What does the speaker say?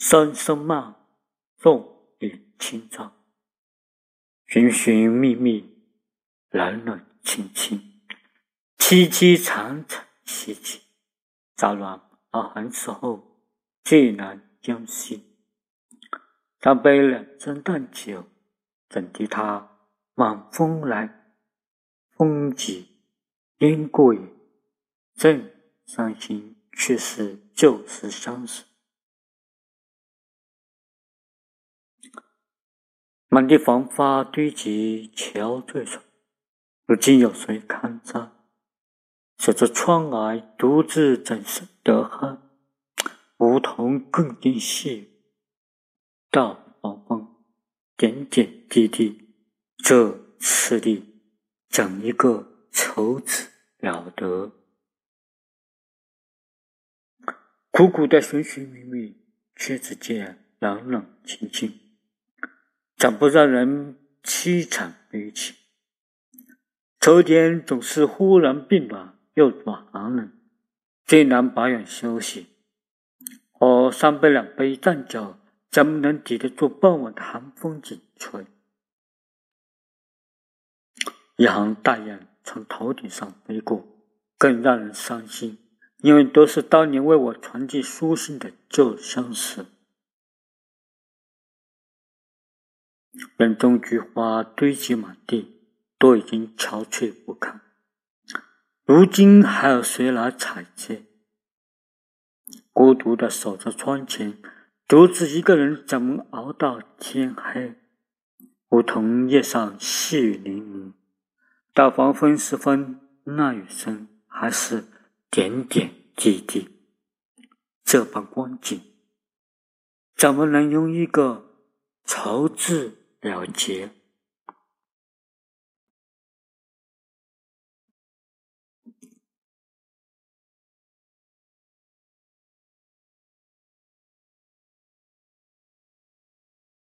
声声慢，重与轻重，寻寻觅觅，冷冷清清，凄凄惨惨戚戚。乍暖而寒时候，最难将息。三杯两盏淡酒，怎敌他晚风来？风急烟过也，正伤心却是旧时相识。满地黄花堆积憔悴处，如今有谁堪摘？守着窗外独自怎生得寒？梧桐更兼细雨，到黄昏点点滴滴，这次第怎一个愁字了得？苦苦的寻寻觅觅，却只见冷冷清清。怎不让人凄惨悲戚？秋天总是忽然变暖又寒冷，最难保养休息。喝三杯两杯淡酒，怎么能抵得住傍晚的寒风紧吹？一行大雁从头顶上飞过，更让人伤心，因为都是当年为我传递书信的旧相识。园中菊花堆积满地，都已经憔悴不堪。如今还有谁来采摘？孤独的守在窗前，独自一个人，怎么熬到天黑？梧桐叶上细雨淋淋，到黄昏时分，那雨声还是点点滴滴。这般光景，怎么能用一个愁字？了结。